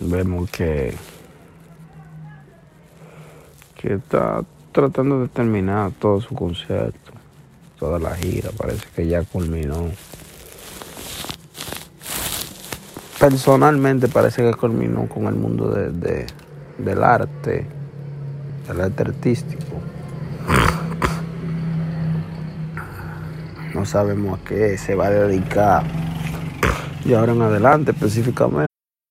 Vemos que, que está tratando de terminar todo su concierto, toda la gira, parece que ya culminó. Personalmente parece que culminó con el mundo de, de- del arte, del arte artístico. No sabemos a qué se va a dedicar y ahora en adelante específicamente.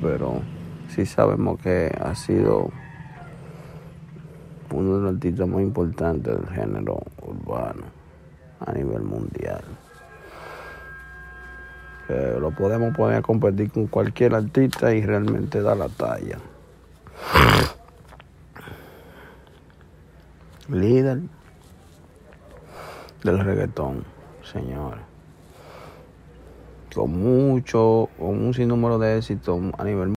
Pero sí sabemos que ha sido uno de los artistas más importantes del género urbano a nivel mundial. Que lo podemos poner a competir con cualquier artista y realmente da la talla. Líder del reggaetón, señores. Con mucho, con un sinnúmero de éxitos a nivel